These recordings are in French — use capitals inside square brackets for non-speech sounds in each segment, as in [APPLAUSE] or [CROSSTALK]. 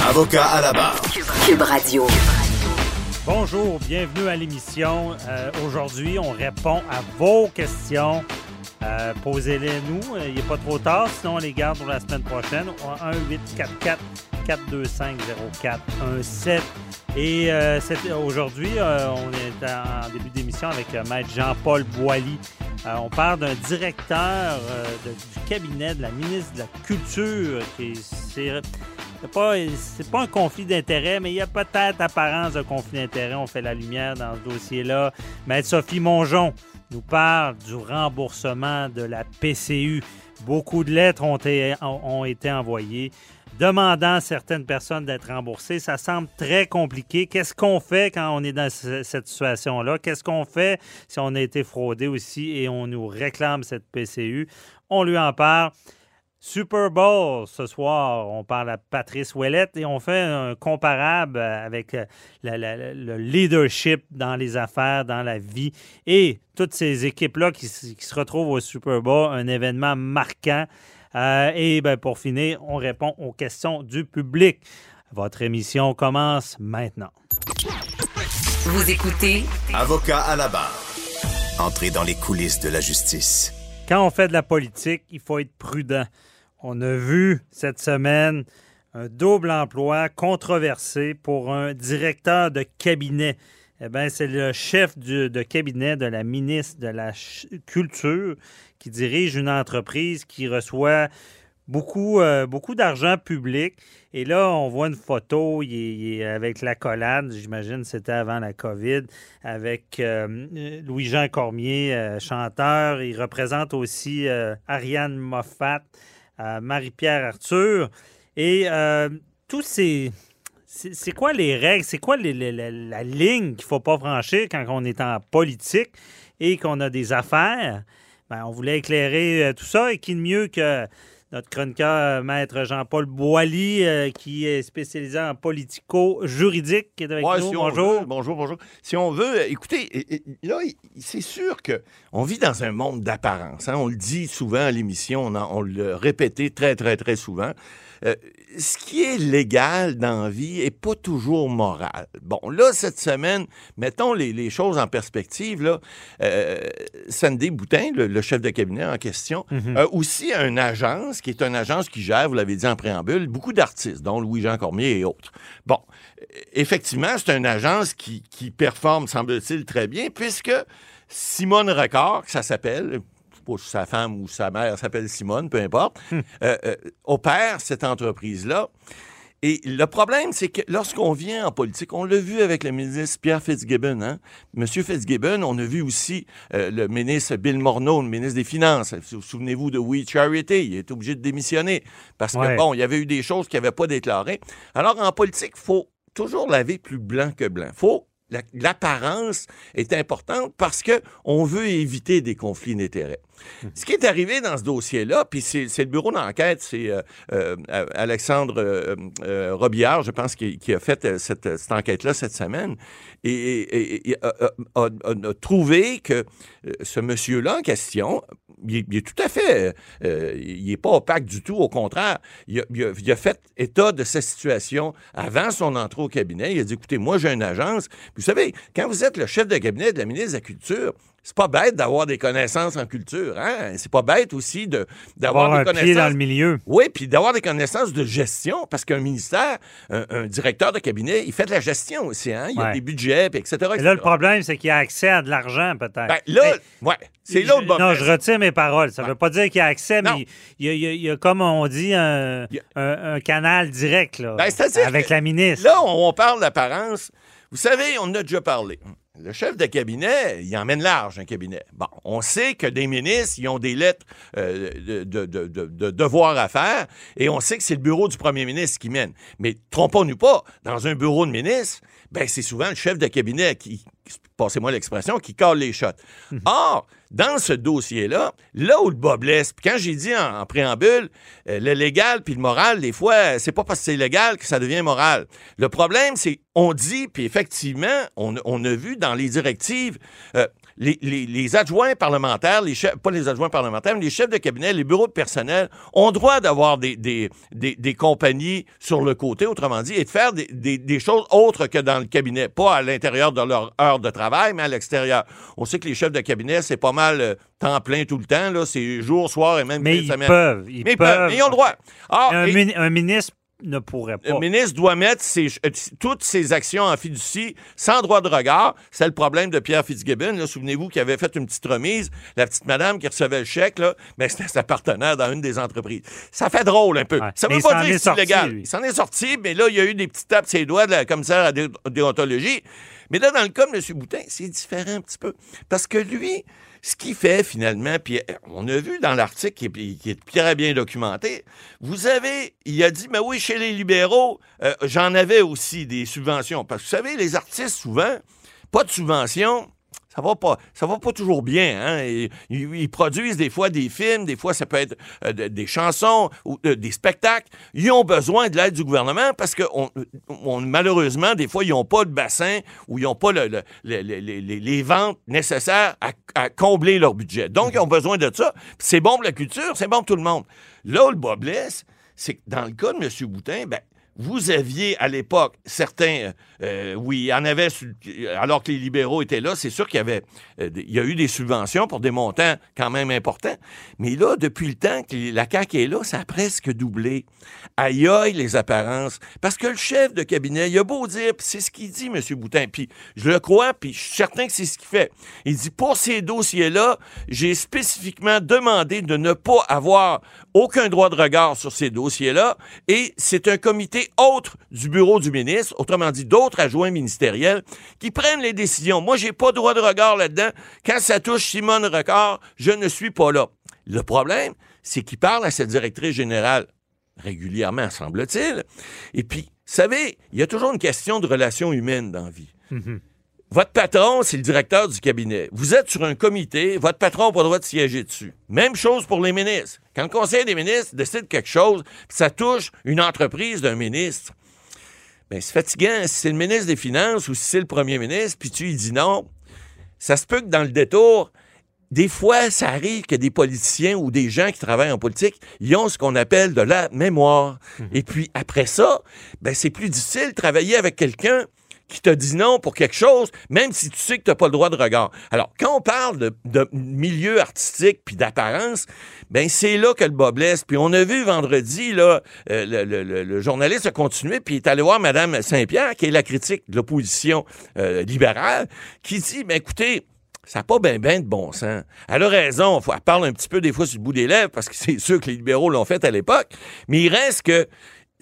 Avocat à la barre. Cube Radio. Bonjour, bienvenue à l'émission. Euh, Aujourd'hui, on répond à vos questions. Euh, Posez-les nous. Euh, Il n'est pas trop tard, sinon on les garde pour la semaine prochaine. 1-844-425-0417. Et euh, aujourd'hui, euh, on est en début d'émission avec euh, Maître Jean-Paul Boilly. Euh, on parle d'un directeur euh, de- du cabinet de la ministre de la Culture qui s'est c'est pas, pas un conflit d'intérêt, mais il y a peut-être apparence de conflit d'intérêt. On fait la lumière dans ce dossier-là. Maître Sophie Mongeon nous parle du remboursement de la PCU. Beaucoup de lettres ont été, ont été envoyées demandant à certaines personnes d'être remboursées. Ça semble très compliqué. Qu'est-ce qu'on fait quand on est dans ce- cette situation-là? Qu'est-ce qu'on fait si on a été fraudé aussi et on nous réclame cette PCU? On lui en parle. Super Bowl ce soir, on parle à Patrice Ouellette et on fait un comparable avec euh, la- la- la- le leadership dans les affaires, dans la vie et toutes ces équipes-là qui se retrouvent au Super Bowl, un événement marquant. Euh, et ben, pour finir, on répond aux questions du public. Votre émission commence maintenant. Vous écoutez Avocat à la barre. Entrez dans les coulisses de la justice. Quand on fait de la politique, il faut être prudent. On a vu cette semaine un double emploi controversé pour un directeur de cabinet. Eh bien, c'est le chef de cabinet de la ministre de la Culture qui dirige une entreprise qui reçoit beaucoup, euh, beaucoup d'argent public. Et là, on voit une photo, avec l'accolade, j'imagine c'était avant la COVID, avec euh, Louis-Jean Cormier, euh, chanteur. Il représente aussi Ariane Moffat, Marie-Pierre Arthur. Et euh, tous ces... C'est quoi les règles? C'est quoi la ligne qu'il ne faut pas franchir quand on est en politique et qu'on a des affaires? Ben, on voulait éclairer euh, tout ça et qui de mieux que notre chroniqueur, euh, maître Jean-Paul Boilly, euh, qui est spécialisé en politico-juridique, qui est avec Ouais, nous. si on Bonjour. veut, bonjour, bonjour. Si on veut, écoutez, et- et- là, c'est sûr que on vit dans un monde d'apparence. hein. On le dit souvent à l'émission, on, on le répétait très, très, très souvent. Euh, ce qui est légal dans la vie est pas toujours moral. Bon, là, cette semaine, mettons les, les choses en perspective. Là, euh, Sandy Boutin, le, le chef de cabinet en question, Mhm. a aussi une agence qui est une agence qui gère, vous l'avez dit en préambule, beaucoup d'artistes, dont Louis-Jean Cormier et autres. Bon, euh, effectivement, c'est une agence qui, qui performe, semble-t-il, très bien, puisque Simone Record, que ça s'appelle, pas si sa femme ou sa mère s'appelle Simone, peu importe, euh, euh, opère cette entreprise-là. Et le problème, c'est que lorsqu'on vient en politique, on l'a vu avec le ministre Pierre Fitzgibbon. Hein? Monsieur Fitzgibbon, on a vu aussi euh, le ministre Bill Morneau, le ministre des Finances. Sou- Souvenez-vous de We Charity, il est obligé de démissionner parce que, Ouais. bon, il y avait eu des choses qu'il n'avait pas déclarées. Alors, en politique, il faut toujours laver plus blanc que blanc. faut la- L'apparence est importante parce que on veut éviter des conflits d'intérêts. Ce qui est arrivé dans ce dossier-là, puis c'est le bureau d'enquête, c'est euh, euh, Alexandre euh, Robillard, je pense, qui, a fait cette, enquête-là cette semaine, et, a, trouvé que ce monsieur-là en question, il est, tout à fait, il n'est pas opaque du tout, au contraire, il a, il a- il a fait état de sa situation avant son entrée au cabinet. Il a dit, écoutez, moi j'ai une agence. Vous savez, quand vous êtes le chef de cabinet de la ministre de la Culture, c'est pas bête d'avoir des connaissances en culture. Hein? C'est pas bête aussi de, d'avoir Avoir des un pied connaissances. dans le milieu. Oui, puis d'avoir des connaissances de gestion, parce qu'un ministère, un, un directeur de cabinet, il fait de la gestion aussi. Hein? Il y a Ouais. des budgets, puis etc. Et là, le problème, c'est qu'il y a accès à de l'argent, peut-être. Ben, là, Mais- ouais, c'est Je- bas Non, je retire mes paroles. Ça ne veut pas dire qu'il y a accès, Non. mais il y, a, il y a- il y a, comme on dit, un, Il un- un canal direct là, Ben, avec la ministre. Là, on, on parle d'apparence. Vous savez, on en a déjà parlé. Le chef de cabinet, il emmène large un cabinet. Bon, on sait que des ministres, ils ont des lettres euh, de, de, de, de- de devoirs à faire, et on sait que c'est le bureau du premier ministre qui mène. Mais trompons-nous pas, dans un bureau de ministre, ben, c'est souvent le chef de cabinet qui, passez-moi l'expression, qui colle les shots. Or, dans ce dossier-là, là où le bas blesse, puis quand j'ai dit en, en préambule, euh, le légal puis le moral, des fois, c'est pas parce que c'est légal que ça devient moral. Le problème, c'est on dit, puis effectivement, on, on a vu dans les directives, euh, les, les- les adjoints parlementaires, les chefs, pas les adjoints parlementaires, mais les chefs de cabinet, les bureaux de personnel ont droit d'avoir des, des, des, des compagnies sur le côté, autrement dit, et de faire des, choses autres que dans le cabinet, pas à l'intérieur de leur heure de travail, mais à l'extérieur. On sait que les chefs de cabinet, c'est pas mal euh, temps plein tout le temps, là, c'est jour, soir et même mais ils semaine. peuvent. Ils Mais ils peuvent. peuvent, mais ils ont le droit. Ah, un, et- mini- un ministre ne pourrait pas. le ministre doit mettre ses- euh, toutes ses actions en fiducie sans droit de regard. C'est le problème de Pierre Fitzgibbon. Souvenez-vous qu'il avait fait une petite remise. La petite madame qui recevait le chèque, là, ben, c'était sa partenaire dans une des entreprises. Ça fait drôle un peu. Ouais. Ça Mais veut pas dire que c'est illégal. lui. Il s'en est sorti, mais là, il y a eu des petites tapes ses doigts de la commissaire à dé- déontologie. Mais là, dans le cas de M. Boutin, c'est différent un petit peu. Parce que lui, ce qu'il fait finalement, puis euh, on a vu dans l'article qui est, très bien documenté, vous avez, il a dit, mais oui, chez les libéraux, euh, j'en avais aussi des subventions. Parce que vous savez, les artistes, souvent, pas de subventions, ça va pas, ça va pas toujours bien. Hein? Ils, produisent des fois des films, des fois ça peut être euh, de- des chansons ou euh, des spectacles. Ils ont besoin de l'aide du gouvernement parce que malheureusement, des fois, ils n'ont pas de bassin ou ils n'ont pas le- le- le- le- le- les, ventes nécessaires à, combler leur budget. Donc, ils ont besoin de ça. C'est bon pour la culture, c'est bon pour tout le monde. Là où le bas blesse, c'est que dans le cas de M. Boutin, ben, vous aviez à l'époque certains, euh, oui, il y en avait, alors que les libéraux étaient là, c'est sûr qu'il y avait, euh, il y a eu des subventions pour des montants quand même importants. Mais là, depuis le temps que la CAQ est là, ça a presque doublé. Aïe aïe les apparences. Parce que le chef de cabinet, il a beau dire, c'est ce qu'il dit, M. Boutin, puis je le crois, puis je suis certain que c'est ce qu'il fait. Il dit, pour ces dossiers-là, j'ai spécifiquement demandé de ne pas avoir aucun droit de regard sur ces dossiers-là, et c'est un comité autre du bureau du ministre, autrement dit d'autres adjoints ministériels, qui prennent les décisions. Moi, j'ai pas droit de regard là-dedans. Quand ça touche Simone Recard, je ne suis pas là. Le problème, c'est qu'il parle à cette directrice générale régulièrement, semble-t-il. Et puis, vous savez, il y a toujours une question de relations humaines dans la vie. Votre patron, c'est le directeur du cabinet. Vous êtes sur un comité, votre patron n'a pas le droit de siéger dessus. Même chose pour les ministres. Quand le Conseil des ministres décide quelque chose, ça touche une entreprise d'un ministre, ben c'est fatigant. Si c'est le ministre des Finances ou si c'est le premier ministre, puis tu lui dis non, ça se peut que dans le détour, des fois, ça arrive que des politiciens ou des gens qui travaillent en politique, ils ont ce qu'on appelle de la mémoire. Et puis après ça, ben, c'est plus difficile de travailler avec quelqu'un qui te dit non pour quelque chose, même si tu sais que tu n'as pas le droit de regard. Alors, quand on parle de, milieu artistique puis d'apparence, ben c'est là que le bas blesse. Puis on a vu vendredi, là, euh, le, journaliste a continué, puis est allé voir Mme Saint-Pierre, qui est la critique de l'opposition euh, libérale, qui dit, ben écoutez, ça n'a pas bien ben de bon sens. Elle a raison. Elle parle un petit peu des fois sur le bout des lèvres parce que [LAUGHS] c'est sûr que les libéraux l'ont fait à l'époque. Mais il reste que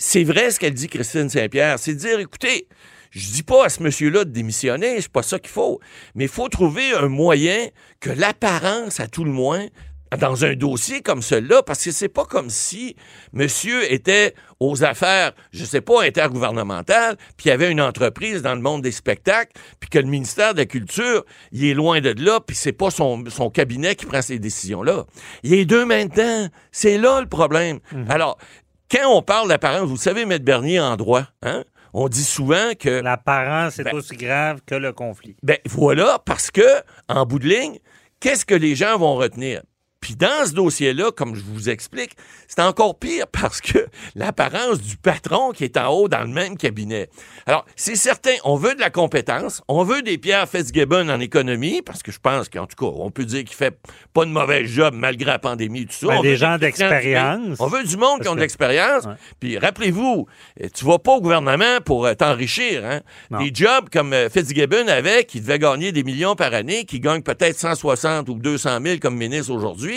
c'est vrai ce qu'elle dit, Christine Saint-Pierre. C'est de dire, écoutez, je dis pas à ce monsieur-là de démissionner, c'est pas ça qu'il faut. Mais il faut trouver un moyen que l'apparence, à tout le moins, dans un dossier comme celui-là, parce que c'est pas comme si monsieur était aux affaires, je sais pas, intergouvernementales, puis il y avait une entreprise dans le monde des spectacles, puis que le ministère de la Culture, il est loin de là, puis c'est pas son, son cabinet qui prend ces décisions-là. Il est deux maintenant. C'est là le problème. Alors, quand on parle d'apparence, vous savez, M. Bernier en droit, hein? On dit souvent que L'apparence est Ben- aussi grave que le conflit. ben voilà, parce que, en bout de ligne, qu'est-ce que les gens vont retenir? Puis dans ce dossier-là, comme je vous explique, c'est encore pire [LAUGHS] parce que l'apparence du patron qui est en haut dans le même cabinet. Alors, c'est certain, on veut de la compétence, on veut des Pierre Fitzgibbon en économie, parce que je pense qu'en tout cas, on peut dire qu'il fait pas de mauvais job malgré la pandémie et tout ça. Ben, On des gens d'expérience. On veut du monde qui ont de l'expérience. Ouais. Puis rappelez-vous, euh, tu vas pas au gouvernement pour euh, t'enrichir. Hein? Des jobs comme euh, Fitzgibbon avait, qui devait gagner des millions par année, qui gagne peut-être 160 ou 200 000 comme ministre aujourd'hui.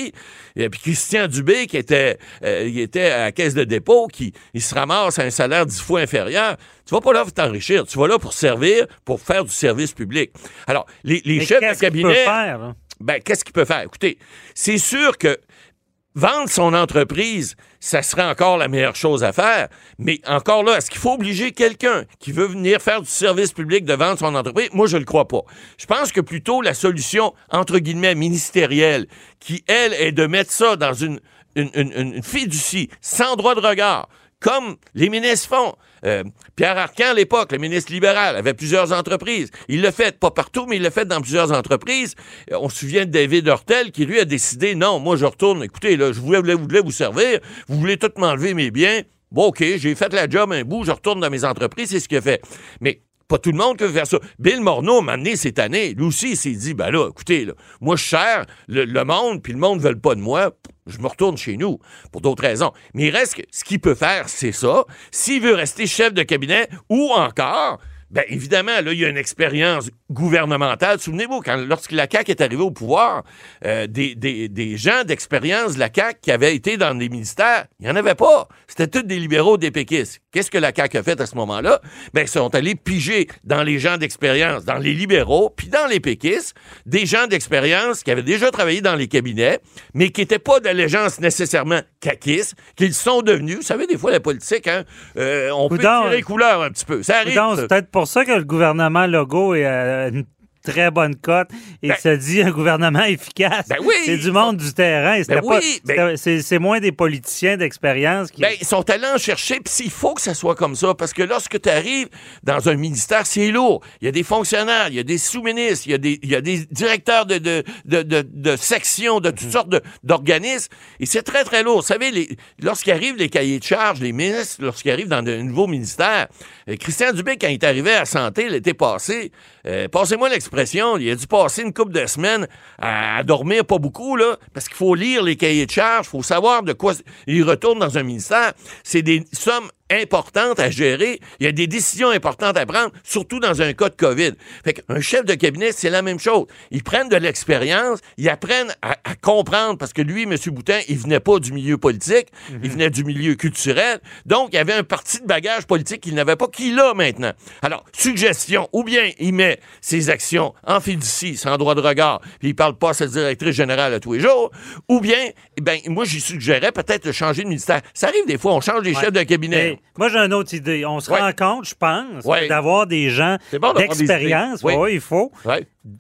Et puis Christian Dubé, qui était, euh, il était à la caisse de dépôt, qui il se ramasse à un salaire dix fois inférieur. Tu vas pas là pour t'enrichir. Tu vas là pour servir, pour faire du service public. Alors, les, chefs de qu'est-ce qu'il cabinet... peut faire? Ben, qu'est-ce qu'il peut faire? Écoutez, c'est sûr que vendre son entreprise, ça serait encore la meilleure chose à faire. Mais encore là, est-ce qu'il faut obliger quelqu'un qui veut venir faire du service public de vendre son entreprise? Moi, je le crois pas. Je pense que plutôt la solution, entre guillemets, ministérielle, qui, elle, est de mettre ça dans une, une, une, une fiducie, sans droit de regard, comme les ministres font. Euh, Pierre Arcan, à l'époque, le ministre libéral, avait plusieurs entreprises. Il l'a fait, pas partout, mais il l'a fait dans plusieurs entreprises. Euh, On se souvient de David Hurtel, qui lui a décidé, non, moi je retourne, écoutez, là, je voulais, voulais vous servir, vous voulez tout m'enlever mes biens. Bon, OK, j'ai fait la job un bout, je retourne dans mes entreprises, c'est ce qu'il a fait. Mais pas tout le monde qui veut faire ça. Bill Morneau m'a amené cette année. Lui aussi, il s'est dit, ben là, écoutez, moi, je sers le, le monde, puis le monde ne veut pas de moi. Je me retourne chez nous pour d'autres raisons. Mais il reste que ce qu'il peut faire, c'est ça. S'il veut rester chef de cabinet ou encore, ben évidemment, là, il y a une expérience gouvernementale. Souvenez-vous, quand lorsque la CAQ est arrivée au pouvoir, euh, des, des, des gens d'expérience de la CAQ qui avaient été dans des ministères, il n'y en avait pas. C'était tous des libéraux, des péquistes. Qu'est-ce que la CAQ a fait à ce moment-là? Ben, ils sont allés piger dans les gens d'expérience, dans les libéraux, puis dans les péquistes, des gens d'expérience qui avaient déjà travaillé dans les cabinets, mais qui n'étaient pas d'allégeance nécessairement caquistes, qu'ils sont devenus. Vous savez, des fois, la politique, hein, euh, on peut Coudonc, tirer couleur un petit peu. Ça arrive. C'est peut-être pour ça que le gouvernement Legault est à une très bonne cote et Ben- se dit un gouvernement efficace. Ben oui. c'est du monde du terrain. Ben pas- oui, ben- c'est, moins des politiciens d'expérience qui. Ben, ils sont allés en chercher, puis il faut que ça soit comme ça, parce que lorsque tu arrives dans un ministère, c'est lourd. Il y a des fonctionnaires, il y a des sous-ministres, il y a des, il y a des directeurs de, de, de, de, de sections, de toutes sortes de- d'organismes, et c'est très, très lourd. Vous savez, arrive les cahiers de charges, les ministres, lorsqu'ils arrivent dans de nouveaux ministères, euh, Christian Dubé, quand il est arrivé à la santé l'été passé, euh, passez-moi l'expression, il a dû passer une couple de semaines à, dormir pas beaucoup, là, parce qu'il faut lire les cahiers de charges, il faut savoir de quoi il retourne dans un ministère. C'est des sommes importantes à gérer. Il y a des décisions importantes à prendre, surtout dans un cas de COVID. Fait qu'un chef de cabinet, c'est la même chose. Ils prennent de l'expérience, ils apprennent à, à comprendre, parce que lui, M. Boutin, il venait pas du milieu politique, il venait du milieu culturel. Donc, il y avait un parti de bagage politique qu'il n'avait pas, qu'il a maintenant. Alors, suggestion, ou bien il met ses actions en fiducie, sans droit de regard, puis il parle pas à sa directrice générale à tous les jours, ou bien, eh ben, moi, j'y suggérais peut-être de changer de ministère. Ça arrive des fois, on change Ouais. chefs de cabinet. Moi, j'ai une autre idée. On se Ouais. rend compte, je pense, Ouais. d'avoir des gens bon des d'expérience. Oui. Ouais, il faut.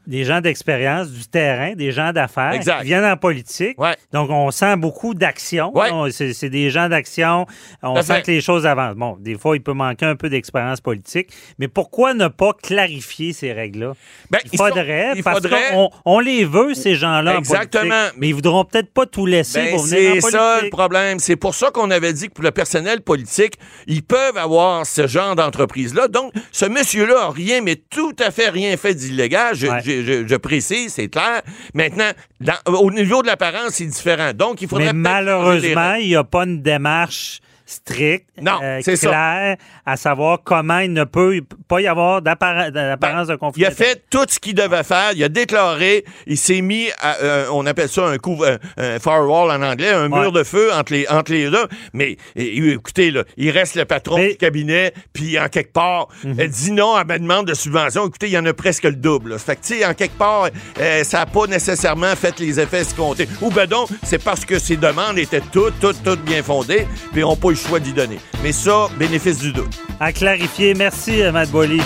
Des gens d'expérience, du terrain, des gens d'affaires qui viennent en politique. Ouais. Donc, on sent beaucoup d'action. Ouais. C'est c'est des gens d'action. On sent que les choses avancent. Bon, des fois, il peut manquer un peu d'expérience politique. Mais pourquoi ne pas clarifier ces règles-là? Ben, il sont- faudrait, il parce faudrait- qu'on on les veut, ces gens-là, en Exactement. Mais ils voudront peut-être pas tout laisser Ben, pour venir en c'est politique. ça le problème. C'est pour ça qu'on avait dit que pour le personnel politique, ils peuvent avoir ce genre d'entreprise-là. Donc, ce monsieur-là a rien, mais tout à fait rien fait d'illégal. Je, Ouais. je- je- je précise, c'est clair. Maintenant, dans- au niveau de l'apparence, c'est différent. Donc, il faudrait Mais malheureusement, il n'y a pas une démarche stricte, Non, euh, ça. claire, à savoir comment il ne peut pas y avoir d'apparence de conflit. Ben, Il a fait tout ce qu'il devait faire. Il a déclaré. Il s'est mis à, euh, on appelle ça un couvre, un, un firewall en anglais, un Ouais. mur de feu entre les, entre les deux. Mais écoutez, là, il reste le patron Mais- du cabinet, puis en quelque part, euh, dit non à ma demande de subvention. Écoutez, il y en a presque le double. là. Fait que, tu sais, en quelque part, euh, ça n'a pas nécessairement fait les effets escomptés. Ou ben donc, c'est parce que ces demandes étaient toutes, toutes, toutes bien fondées, puis n'ont pas choix d'y donner. Mais ça, bénéfice du doute. À clarifier. Merci, euh, Matt Boily.